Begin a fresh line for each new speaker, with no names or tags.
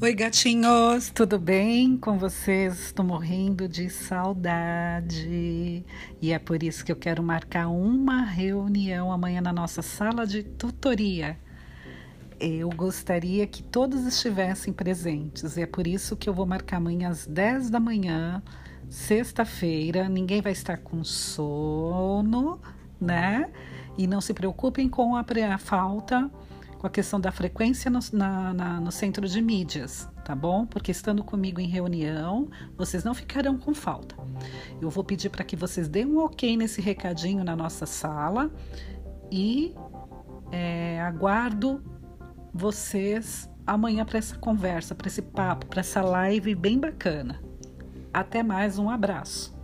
Oi, gatinhos, tudo bem com vocês? Estou morrendo de saudade e é por isso que eu quero marcar uma reunião amanhã na nossa sala de tutoria. Eu gostaria que todos estivessem presentes e é por isso que eu vou marcar amanhã às 10 da manhã, sexta-feira. Ninguém vai estar com sono, né? E não se preocupem com a, a falta com a questão da frequência no, na, na, no centro de mídias, tá bom? Porque estando comigo em reunião, vocês não ficarão com falta. Eu vou pedir para que vocês deem um ok nesse recadinho na nossa sala e é, aguardo vocês amanhã para essa conversa, para esse papo, para essa live bem bacana. Até mais, um abraço.